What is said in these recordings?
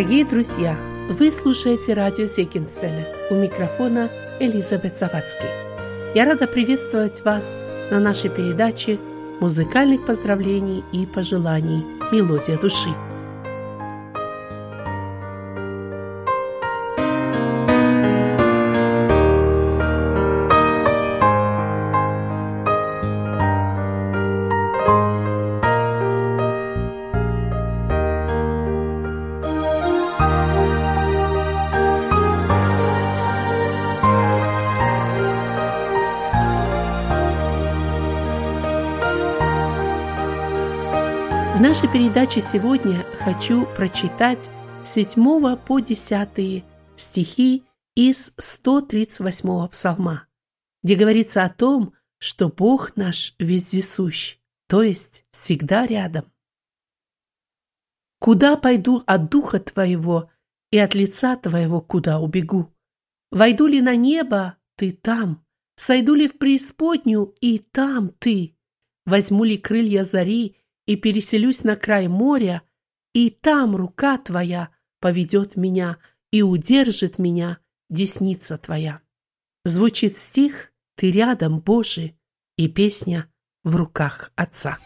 Дорогие друзья, вы слушаете радио Зегенсвелля. У микрофона Элизабет Завадский. Я рада приветствовать вас на нашей передаче музыкальных поздравлений и пожеланий «Мелодия души». Передаче сегодня хочу прочитать с 7 по 10 стихи из 138 псалма, где говорится о том, что Бог наш вездесущ, то есть всегда рядом. «Куда пойду от духа Твоего и от лица Твоего куда убегу? Войду ли на небо, Ты там, сойду ли в преисподнюю, и там Ты, возьму ли крылья зари, и переселюсь на край моря, и там рука твоя поведет меня и удержит меня десница твоя. Звучит стих «Ты рядом, Боже» и песня «В руках Отца».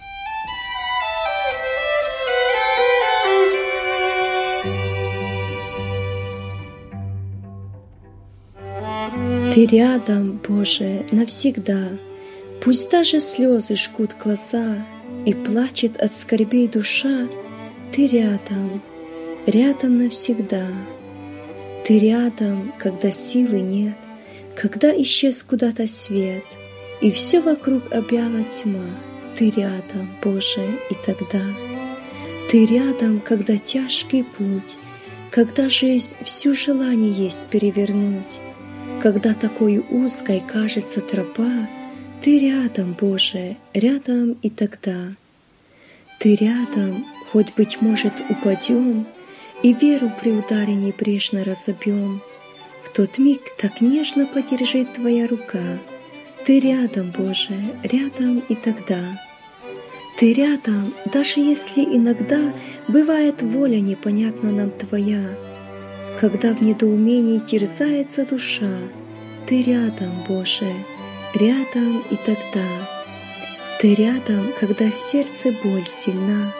Ты рядом, Боже, навсегда, Пусть даже слезы жгут глаза, и плачет от скорбей душа, Ты рядом, рядом навсегда. Ты рядом, когда силы нет, Когда исчез куда-то свет, И все вокруг объяла тьма. Ты рядом, Боже, и тогда. Ты рядом, когда тяжкий путь, Когда жизнь всю желание есть перевернуть, Когда такой узкой кажется тропа, ты рядом, Боже, рядом и тогда. Ты рядом, хоть, быть может, упадем, И веру при ударе небрежно разобьем. В тот миг так нежно подержит Твоя рука. Ты рядом, Боже, рядом и тогда. Ты рядом, даже если иногда Бывает воля непонятна нам Твоя, Когда в недоумении терзается душа, Ты рядом, Боже, рядом и тогда. Ты рядом, когда в сердце боль сильна,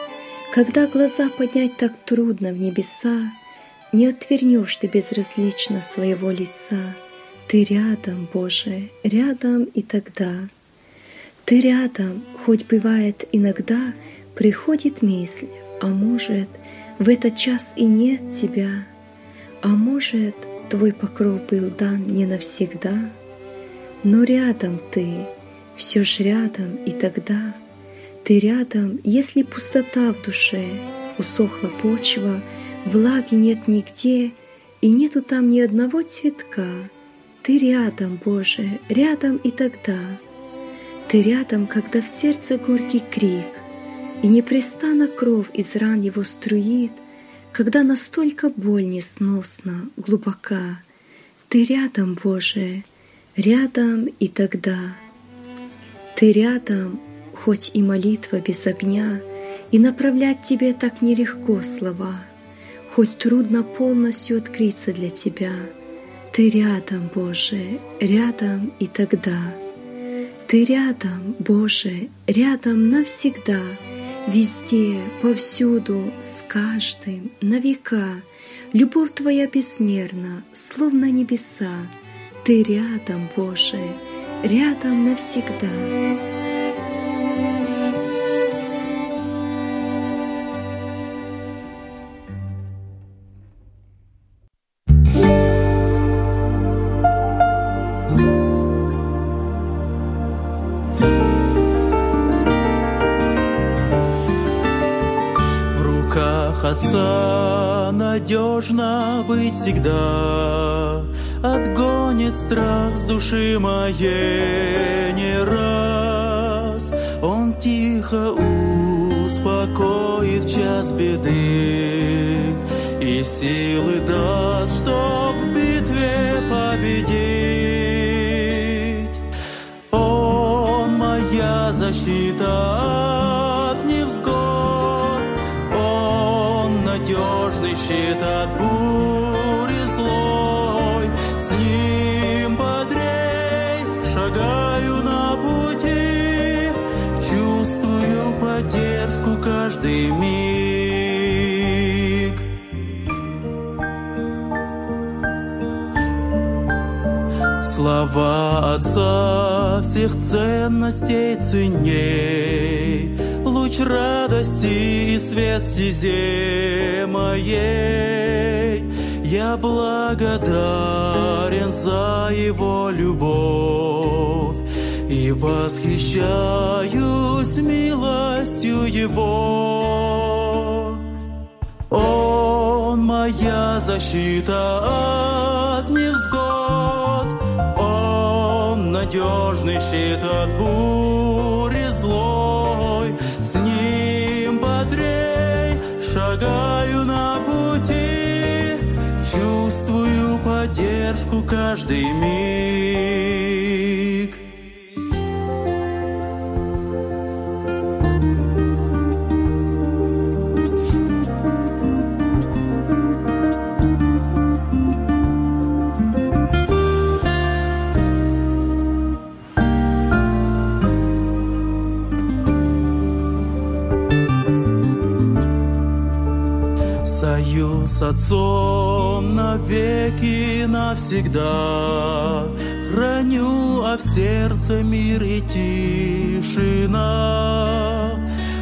Когда глаза поднять так трудно в небеса, Не отвернешь ты безразлично своего лица. Ты рядом, Боже, рядом и тогда. Ты рядом, хоть бывает иногда Приходит мысль, а может, В этот час и нет тебя, А может, твой покров был дан не навсегда — но рядом ты, все ж рядом и тогда. Ты рядом, если пустота в душе, усохла почва, влаги нет нигде, и нету там ни одного цветка. Ты рядом, Боже, рядом и тогда. Ты рядом, когда в сердце горький крик, И непрестанно кровь из ран его струит, Когда настолько боль несносна, глубока. Ты рядом, Боже, Рядом и тогда. Ты рядом, хоть и молитва без огня, И направлять тебе так нелегко слова, Хоть трудно полностью открыться для тебя. Ты рядом, Боже, рядом и тогда. Ты рядом, Боже, рядом навсегда, Везде, повсюду, с каждым, на века. Любовь Твоя безмерна, словно небеса, ты рядом, Боже, рядом навсегда. В руках Отца надежно быть всегда отгонит страх с души моей не раз. Он тихо успокоит в час беды и силы даст, чтоб в битве победить. Он моя защита от невзгод, Он надежный щит Слова Отца всех ценностей ценней, Луч радости и свет стезе моей. Я благодарен за Его любовь И восхищаюсь милостью Его. Он моя защита надежный щит от бури злой, С ним бодрей шагаю на пути, Чувствую поддержку каждый миг. С Отцом навеки навсегда Храню, а в сердце мир и тишина.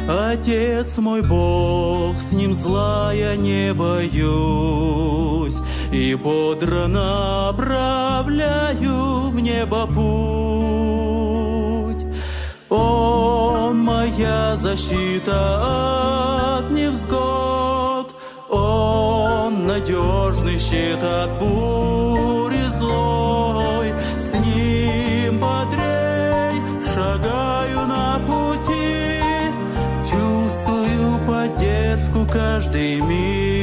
Отец мой Бог, с ним зла я не боюсь, И бодро направляю в небо путь. Он моя защита надежный щит от бури злой. С ним бодрей шагаю на пути, Чувствую поддержку каждый миг.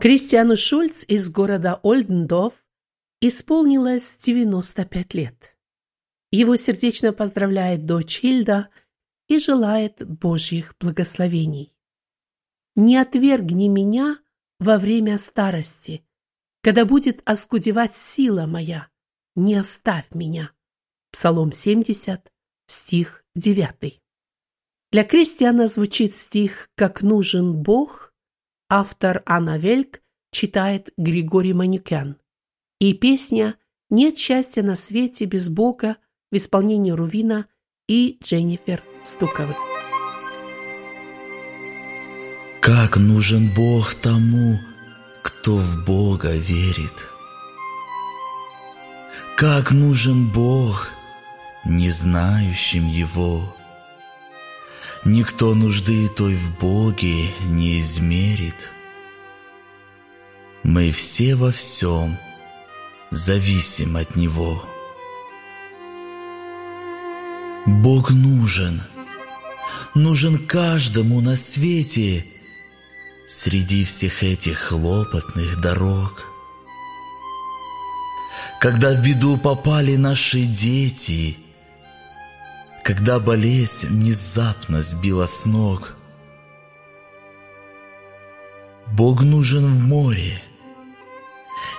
Кристиану Шульц из города Ольдендорф исполнилось 95 лет. Его сердечно поздравляет дочь Хильда и желает Божьих благословений. «Не отвергни меня во время старости, когда будет оскудевать сила моя, не оставь меня». Псалом 70, стих 9. Для Кристиана звучит стих «Как нужен Бог», Автор Анна Вельк читает Григорий Манюкян. И песня «Нет счастья на свете без Бога» в исполнении Рувина и Дженнифер Стуковых. Как нужен Бог тому, кто в Бога верит. Как нужен Бог, не знающим Его. Никто нужды той в Боге не измерит. Мы все во всем зависим от Него. Бог нужен, нужен каждому на свете среди всех этих хлопотных дорог. Когда в беду попали наши дети – когда болезнь внезапно сбила с ног. Бог нужен в море,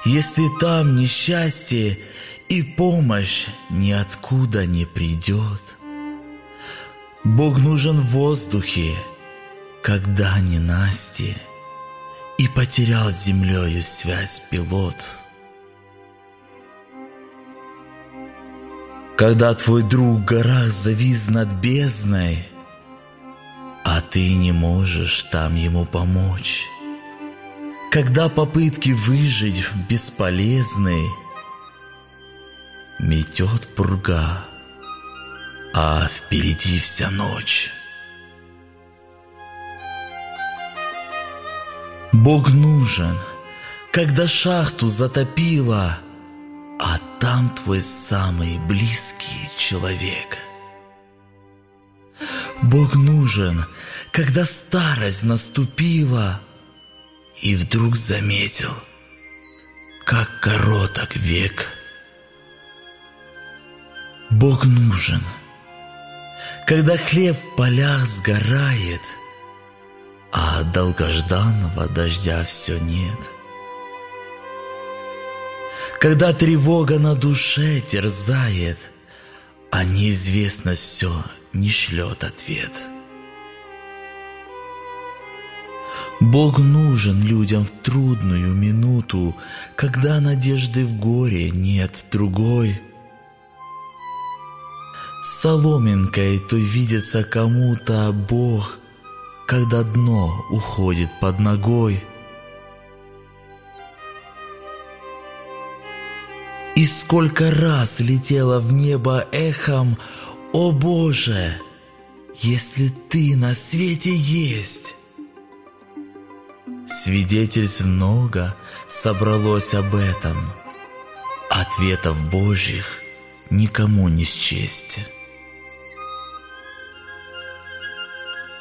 если там несчастье и помощь ниоткуда не придет. Бог нужен в воздухе, когда ненастье, и потерял с землею связь пилот. Когда твой друг в горах завис над бездной, а ты не можешь там ему помочь. Когда попытки выжить бесполезны, метет пурга, а впереди вся ночь. Бог нужен, когда шахту затопило — а там твой самый близкий человек. Бог нужен, когда старость наступила, и вдруг заметил, как короток век. Бог нужен, когда хлеб в полях сгорает, а долгожданного дождя все нет. Когда тревога на душе терзает, а неизвестность все не шлет ответ. Бог нужен людям в трудную минуту, когда надежды в горе нет другой. Соломинкой то видится кому-то Бог, когда дно уходит под ногой. И сколько раз летело в небо эхом «О Боже, если Ты на свете есть!» Свидетельств много собралось об этом, Ответов Божьих никому не счесть.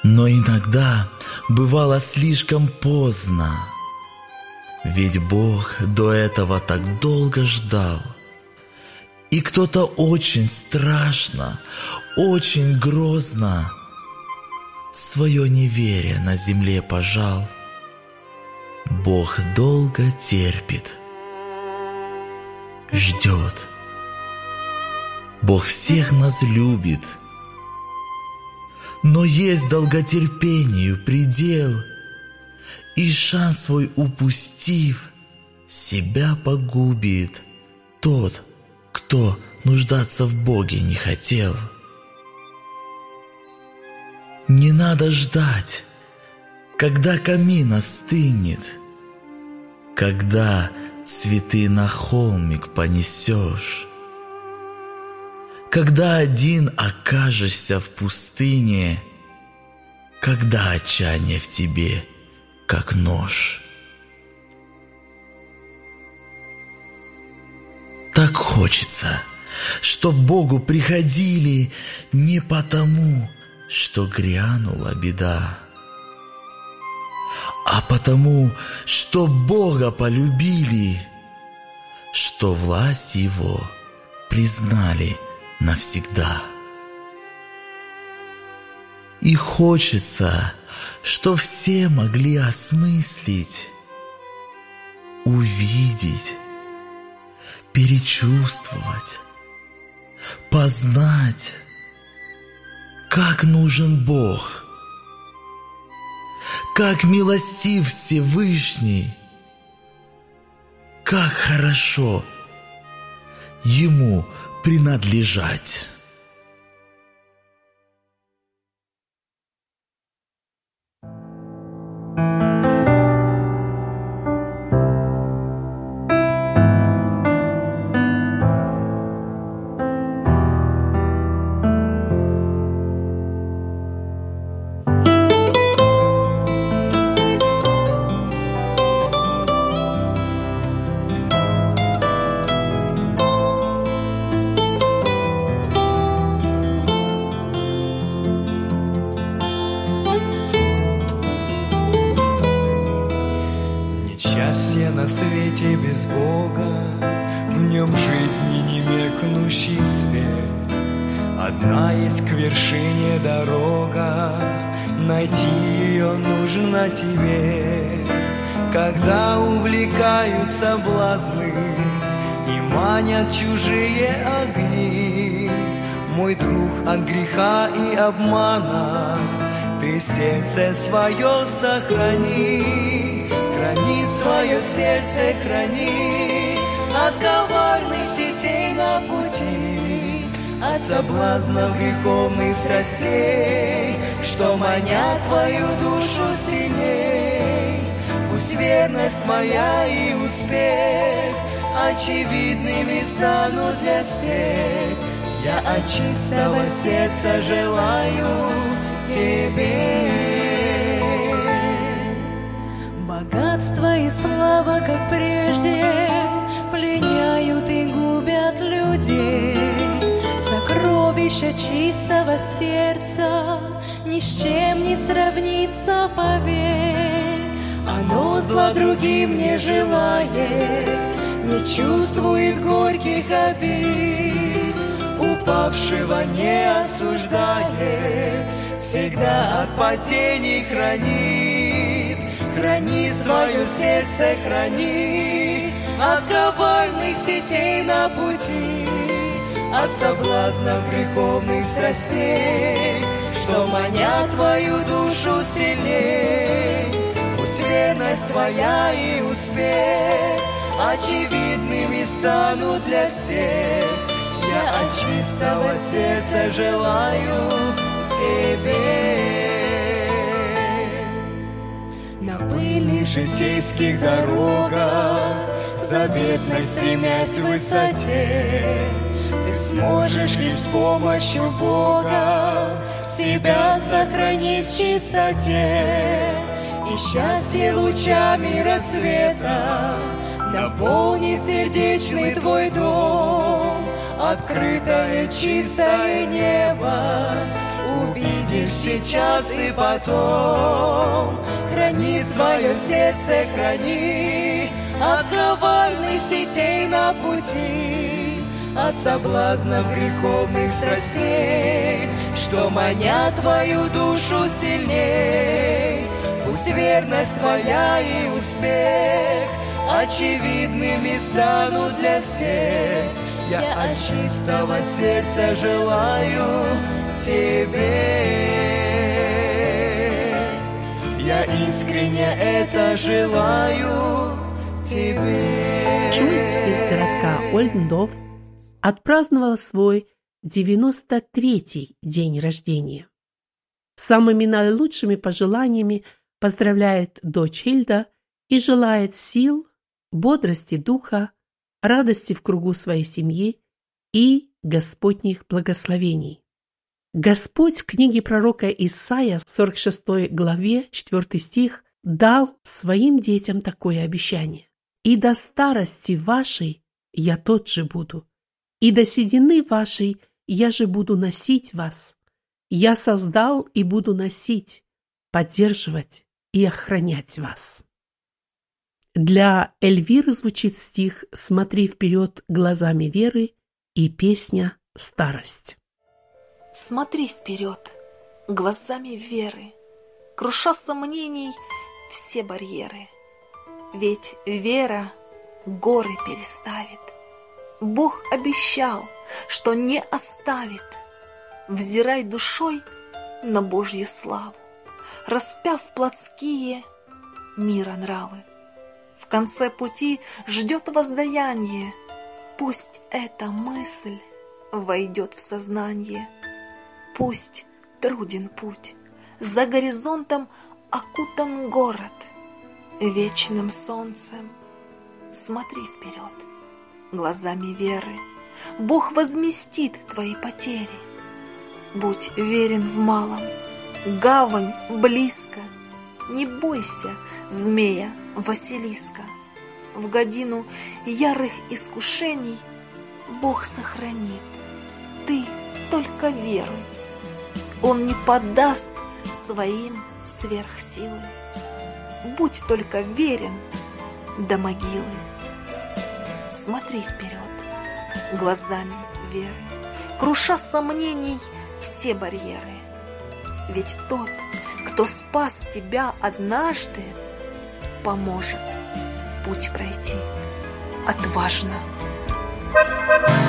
Но иногда бывало слишком поздно, Ведь Бог до этого так долго ждал – и кто-то очень страшно, очень грозно свое неверие на земле пожал. Бог долго терпит, ждет. Бог всех нас любит, но есть долготерпению предел, и шанс свой упустив, себя погубит тот, кто нуждаться в Боге не хотел. Не надо ждать, когда камин остынет, когда цветы на холмик понесешь, когда один окажешься в пустыне, когда отчаяние в тебе, как нож. Так хочется, чтоб Богу приходили не потому, что грянула беда, а потому, что Бога полюбили, что власть Его признали навсегда. И хочется, что все могли осмыслить, увидеть, перечувствовать, познать, как нужен Бог, как милостив Всевышний, как хорошо Ему принадлежать. Соблазны И манят чужие огни. Мой друг от греха и обмана Ты сердце свое сохрани. Храни свое сердце, храни От коварных сетей на пути От соблазнов греховных страстей Что манят твою душу сильней. Пусть верность твоя и успех Очевидными станут для всех. Я от чистого сердца желаю тебе. Богатство и слава, как прежде Пленяют и губят людей. Сокровища чистого сердца ни с чем не сравнится, поверь. Оно зла другим не желает, не чувствует горьких обид, упавшего не осуждает, всегда от падений хранит. Храни свое сердце, храни от коварных сетей на пути, от соблазнов греховных страстей, что манят твою душу сильней. Пусть верность твоя и успех очевидными станут для всех. Я от чистого сердца желаю тебе. На пыльных житейских дорогах, заветной стремясь в высоте, ты сможешь лишь с помощью Бога себя сохранить в чистоте. И счастье лучами рассвета наполнит сердечный твой дом. Открытое чистое небо увидишь сейчас и потом. Храни свое сердце, храни от коварных сетей на пути, от соблазнов греховных страстей, что манят твою душу сильней. Пусть верность твоя и успех очевидными станут для всех. Я от чистого сердца желаю тебе. Я искренне это желаю тебе. Шульц из городка Ольдендорф отпраздновал свой 93-й день рождения. Самыми наилучшими пожеланиями поздравляет дочь Хильда и желает сил, бодрости духа, радости в кругу своей семьи и Господних благословений. Господь в книге пророка Исаия, 46 главе, 4 стих, дал своим детям такое обещание. «И до старости вашей я тот же буду, и до седины вашей я же буду носить вас. Я создал и буду носить, поддерживать и охранять вас». Для Эльвиры звучит стих «Смотри вперед глазами веры» и песня «Старость». Смотри вперед глазами веры, Круша сомнений все барьеры. Ведь вера горы переставит. Бог обещал, что не оставит. Взирай душой на Божью славу, Распяв плотские мира нравы. В конце пути ждет воздаяние, Пусть эта мысль войдет в сознание — Пусть труден путь, за горизонтом окутан город вечным солнцем. Смотри вперед, глазами веры, Бог возместит твои потери. Будь верен в малом, гавань близко, Не бойся, змея Василиска. В годину ярых искушений Бог сохранит. Ты только веруй, он не поддаст своим сверхсилы. Будь только верен до могилы. Смотри вперед глазами веры, Круша сомнений все барьеры. Ведь тот, кто спас тебя однажды, Поможет путь пройти отважно. Thank you.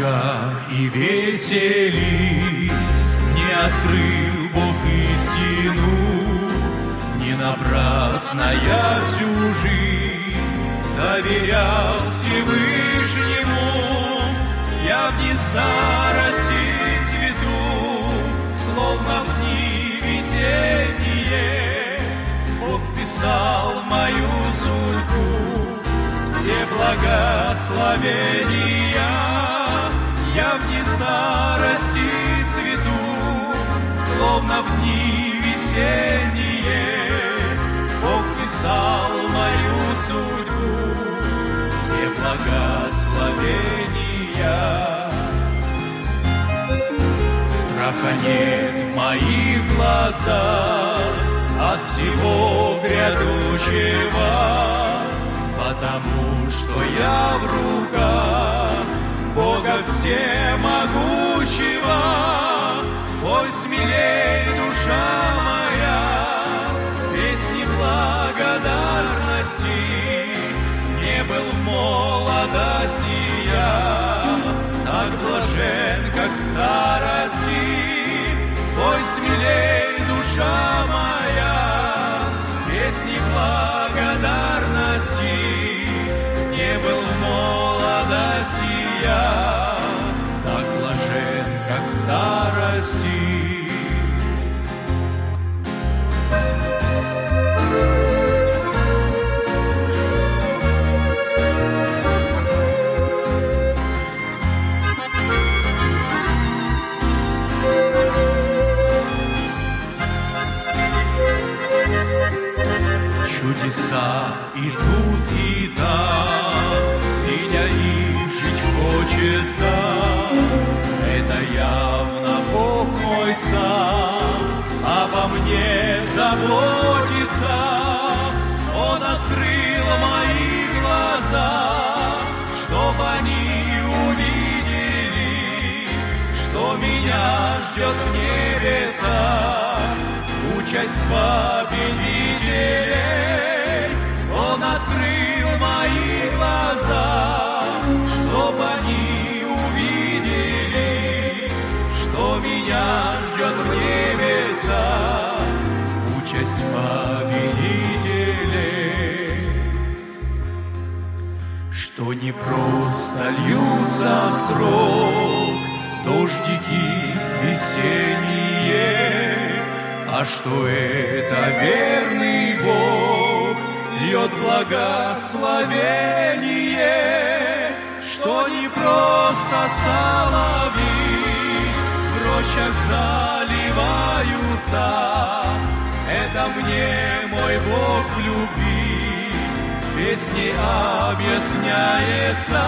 Душа и веселись, Не открыл Бог истину, Не напрасно я всю жизнь Доверял Всевышнему, Я в дни старости цвету, Словно в дни весенние, Бог вписал мою судьбу все благословения старости цвету, словно в дни весенние, Бог писал мою судьбу, все благословения. Страха нет в моих глазах от всего грядущего, потому что я в руках Бога всемогущего. Ой, смелей, душа моя, песни благодарности, не был молодости я, так блажен, как в старости. Ой, смелей, душа моя, молодости а что это верный Бог льет благословение, что не просто соловьи в рощах заливаются, это мне мой Бог в любви в песне объясняется,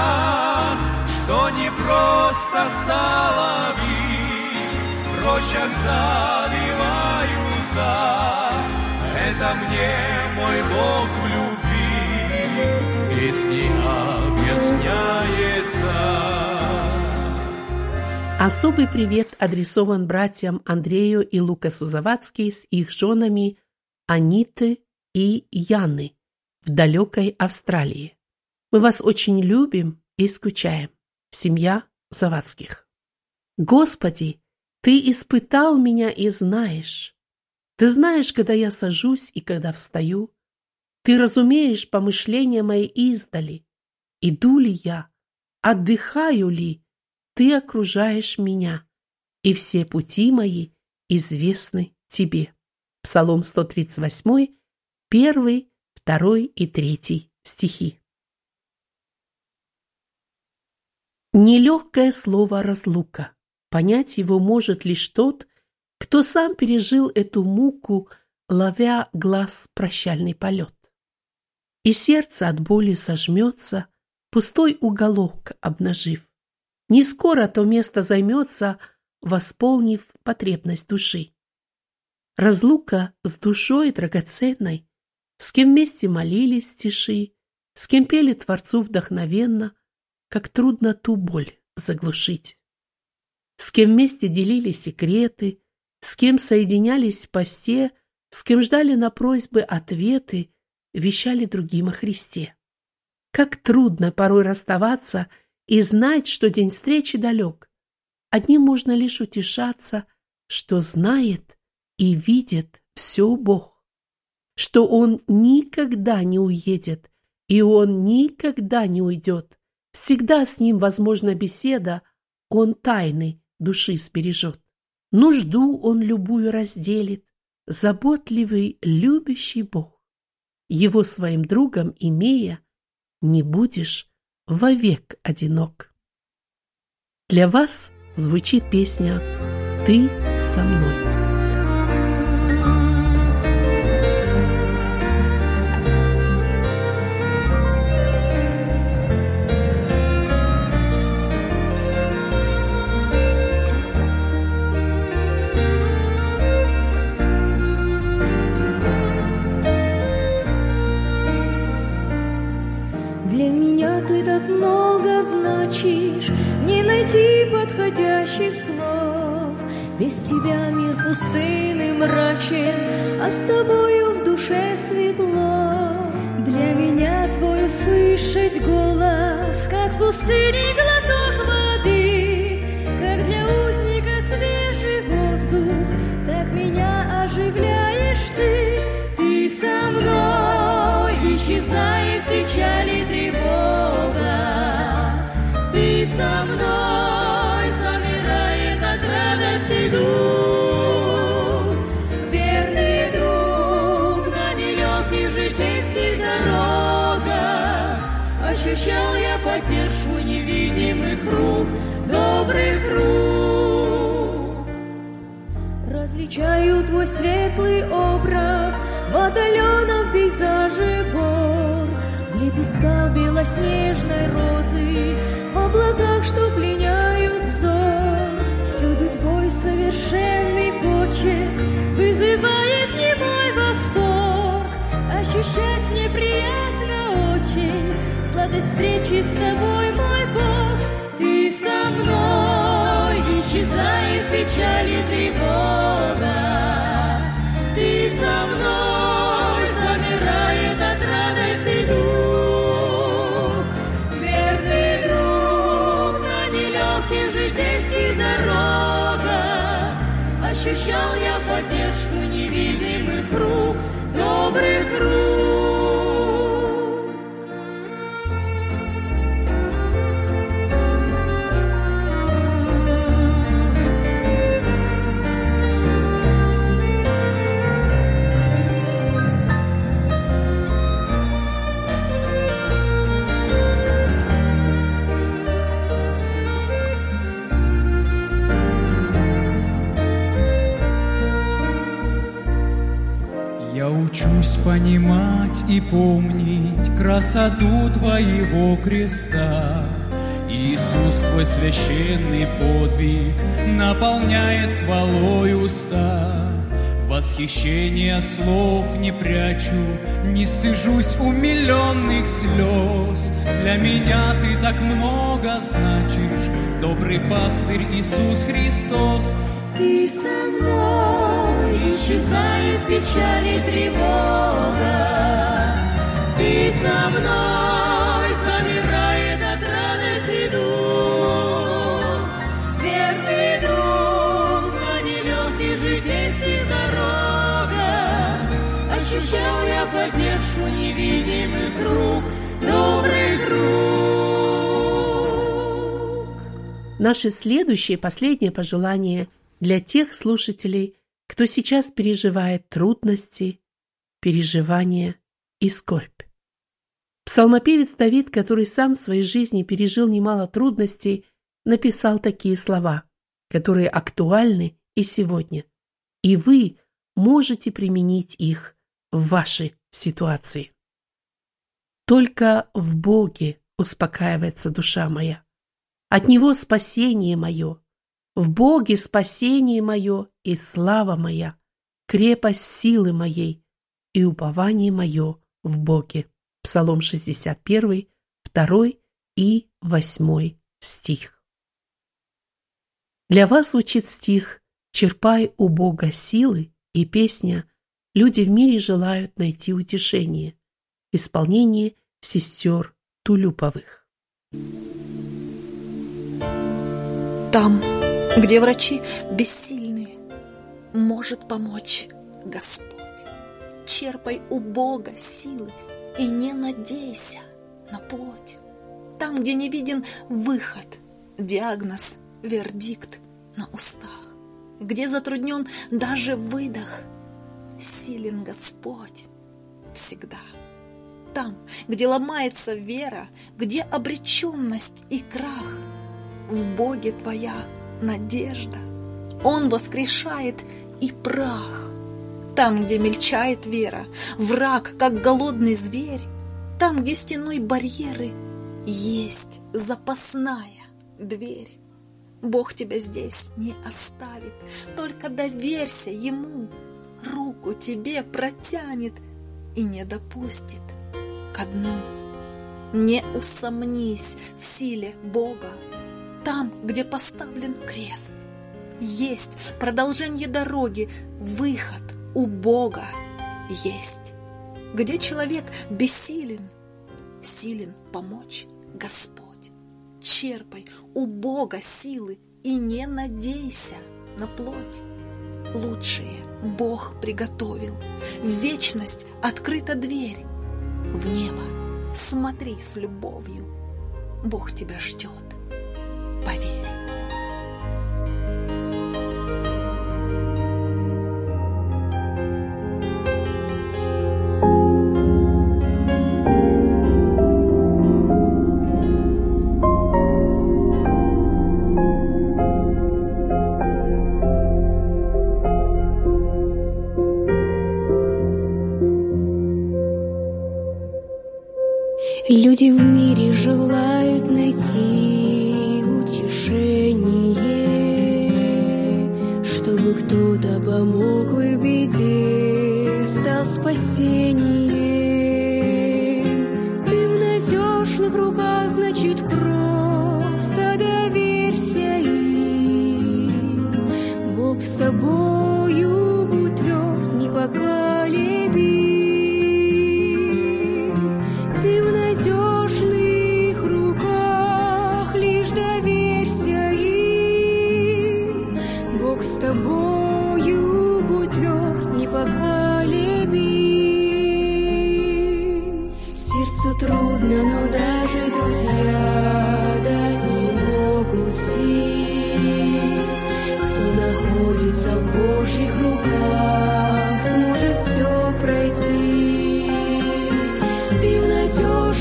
что не просто соловьи в рощах заливаются. Это мне мой Бог в любви песни объясняется. Особый привет адресован братьям Андрею и Лукасу Завадски с их женами Аниты и Яны в далекой Австралии. Мы вас очень любим и скучаем. Семья Завадских. Господи, Ты испытал меня и знаешь. Ты знаешь, когда я сажусь и когда встаю. Ты разумеешь помышления мои издали. Иду ли я, отдыхаю ли, Ты окружаешь меня, и все пути мои известны Тебе. Псалом 138, 1, 2 и 3 стихи. Нелегкое слово «разлука». Понять его может лишь тот, кто сам пережил эту муку, ловя глаз прощальный полет. И сердце от боли сожмется, пустой уголок обнажив. Не скоро то место займется, восполнив потребность души. Разлука с душой драгоценной, с кем вместе молились стиши, с кем пели Творцу вдохновенно, как трудно ту боль заглушить. С кем вместе делили секреты, с кем соединялись в посте, с кем ждали на просьбы ответы, вещали другим о Христе. Как трудно порой расставаться и знать, что день встречи далек. Одним можно лишь утешаться, что знает и видит все Бог, что Он никогда не уедет, и Он никогда не уйдет. Всегда с Ним возможна беседа, Он тайны души сбережет. Нужду Он любую разделит, заботливый, любящий Бог. Его своим другом имея, не будешь вовек одинок. Для вас звучит песня «Ты со мной». Так много значишь, Не найти подходящих слов. Без тебя мир пустынный мрачен, А с тобою в душе светло. Для меня твой услышать голос, Как в пустыне глоток исчезает печаль и тревога. Ты со мной, замирает от радости дух. Верный друг на нелегких житейских дорогах. Ощущал я поддержку невидимых рук, добрых рук. Различаю твой светлый образ в отдаленном пейзаже гор, в лепестках белоснежной розы, в облаках, что пленяют взор. Всюду твой совершенный почерк вызывает немой восторг. Ощущать мне приятно очень сладость встречи с тобой, мой Бог. Ты со мной, исчезает печаль и тревога. Добрых рук. Понимать и помнить красоту Твоего креста. Иисус, Твой священный подвиг наполняет хвалой уста. Восхищение слов не прячу, не стыжусь умиленных слез. Для меня Ты так много значишь, добрый пастырь Иисус Христос. Ты со мной, исчезает печаль и тревога. Ты со мной, замирает от радости дух. Верный друг на нелегких житейских дорогах. Ощущал я поддержку невидимых рук, добрых рук. Наше следующее и последнее пожелание для тех слушателей, кто сейчас переживает трудности, переживания и скорбь. Псалмопевец Давид, который сам в своей жизни пережил немало трудностей, написал такие слова, которые актуальны и сегодня. И вы можете применить их в вашей ситуации. Только в Боге успокаивается душа моя. От Него спасение мое. В Боге спасение мое и слава моя, крепость силы моей и упование мое в Боге. Псалом 61, 2 и 8 стих. Для вас звучит стих «Черпай у Бога силы» и песня «Люди в мире желают найти утешение» в исполнении сестер Тулюповых. Там, где врачи бессильны, может помочь Господь. Черпай у Бога силы и не надейся на плоть. Там, где не виден выход, диагноз, вердикт на устах, где затруднен даже выдох, силен Господь всегда. Там, где ломается вера, где обреченность и крах, в Боге твоя надежда. Он воскрешает и прах. Там, где мельчает вера, враг, как голодный зверь, там, где стеной барьеры, есть запасная дверь. Бог тебя здесь не оставит, только доверься Ему, руку тебе протянет и не допустит ко дну. Не усомнись в силе Бога. Там, где поставлен крест, есть продолжение дороги, выход у Бога есть. Где человек бессилен, силен помочь Господь. Черпай у Бога силы и не надейся на плоть. Лучшее Бог приготовил. В вечность открыта дверь. В небо смотри с любовью. Бог тебя ждет. Поверь.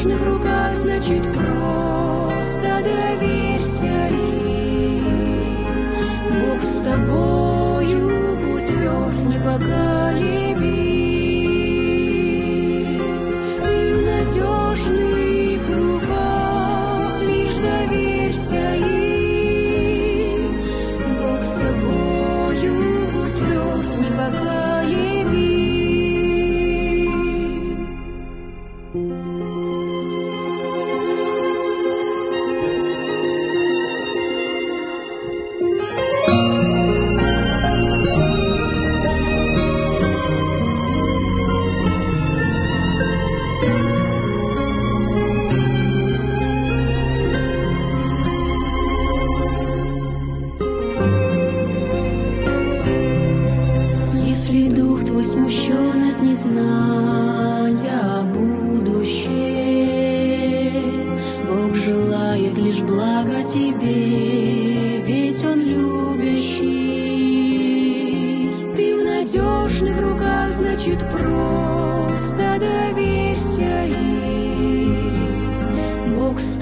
Надежных руках, значит, просто доверься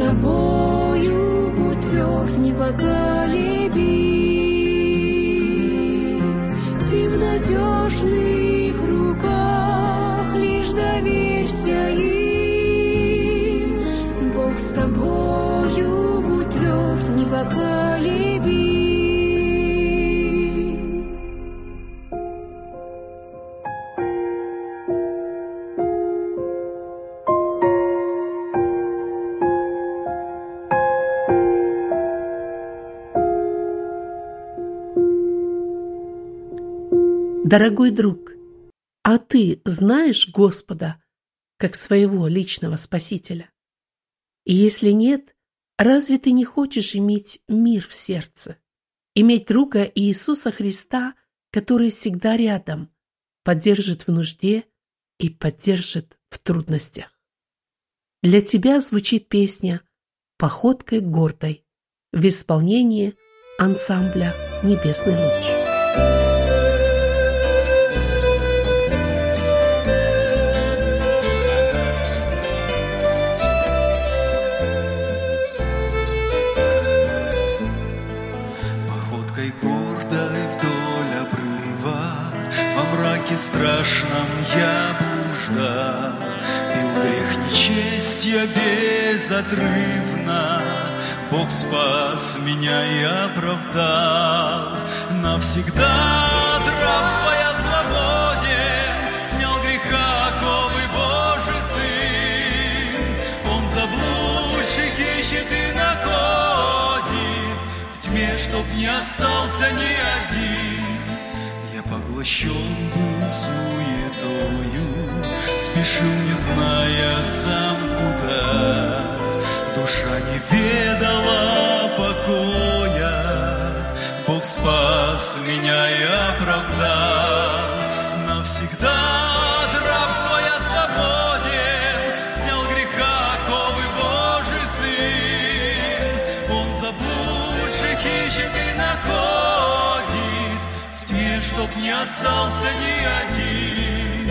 тобою, будь тверд, не поколебим. Дорогой друг, а ты знаешь Господа как своего личного Спасителя? И если нет, разве ты не хочешь иметь мир в сердце? Иметь друга Иисуса Христа, который всегда рядом, поддержит в нужде и поддержит в трудностях. Для тебя звучит песня «Походкой гордой» в исполнении ансамбля «Небесный луч». страшном я блуждал, пил грех нечестья безотрывно, Бог спас меня и оправдал навсегда от рабства я свободен, Снял греха ковы Божий Сын. Он заблудших ищет и находит, В тьме, чтоб не остался ни один. Поглощен был суетою, спешил, не зная сам куда. Душа не ведала покоя, Бог спас меня и оправдал не остался ни один.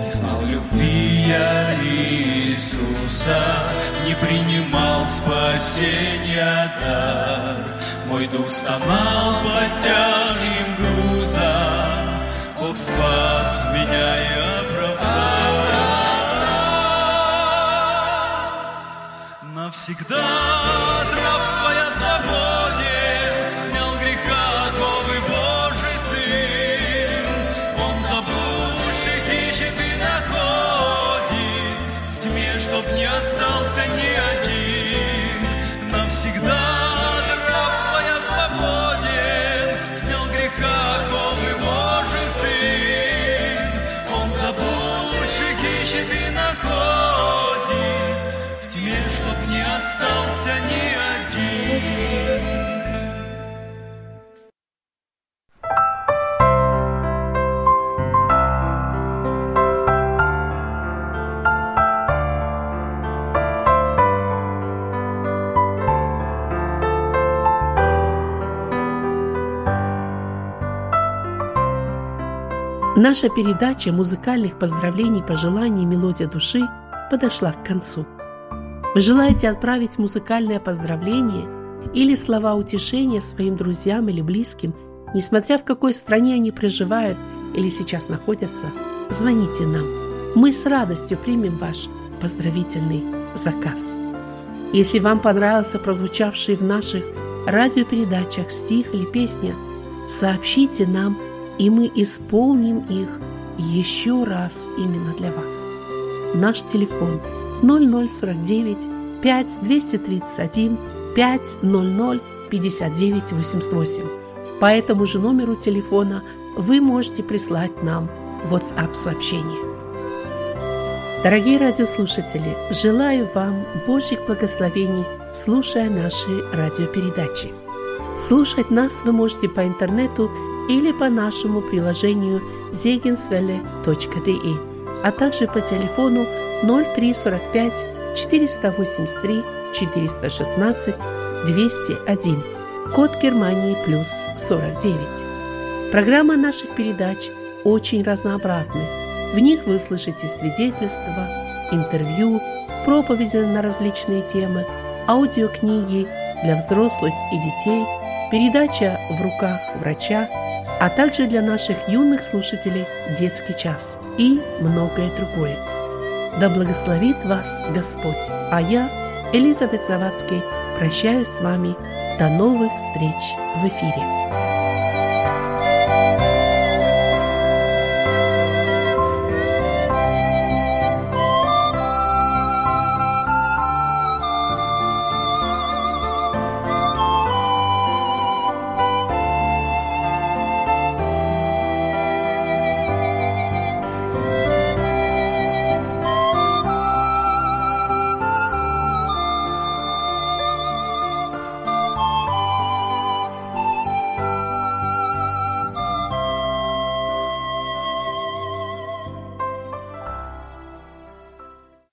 Не знал любви я Иисуса, не принимал спасения дар. Мой дух стонал под спас Наша передача музыкальных поздравлений, пожеланий, мелодия души подошла к концу. Вы желаете отправить музыкальное поздравление или слова утешения своим друзьям или близким, несмотря в какой стране они проживают или сейчас находятся, звоните нам. Мы с радостью примем ваш поздравительный заказ. Если вам понравился прозвучавший в наших радиопередачах стих или песня, сообщите нам, и мы исполним их еще раз именно для вас. Наш телефон 0049 5 231 500 59 88. По этому же номеру телефона вы можете прислать нам WhatsApp сообщение. Дорогие радиослушатели, желаю вам Божьих благословений, слушая наши радиопередачи. Слушать нас вы можете по интернету или по нашему приложению zegenswelle.de, а также по телефону 0345 483 416 201, код Германии плюс 49. Программа наших передач очень разнообразны. В них вы слышите свидетельства, интервью, проповеди на различные темы, аудиокниги для взрослых и детей, передача «В руках врача», а также для наших юных слушателей «Детский час» и многое другое. Да благословит вас Господь, а я, Элизабет Завадский, прощаюсь с вами. До новых встреч в эфире.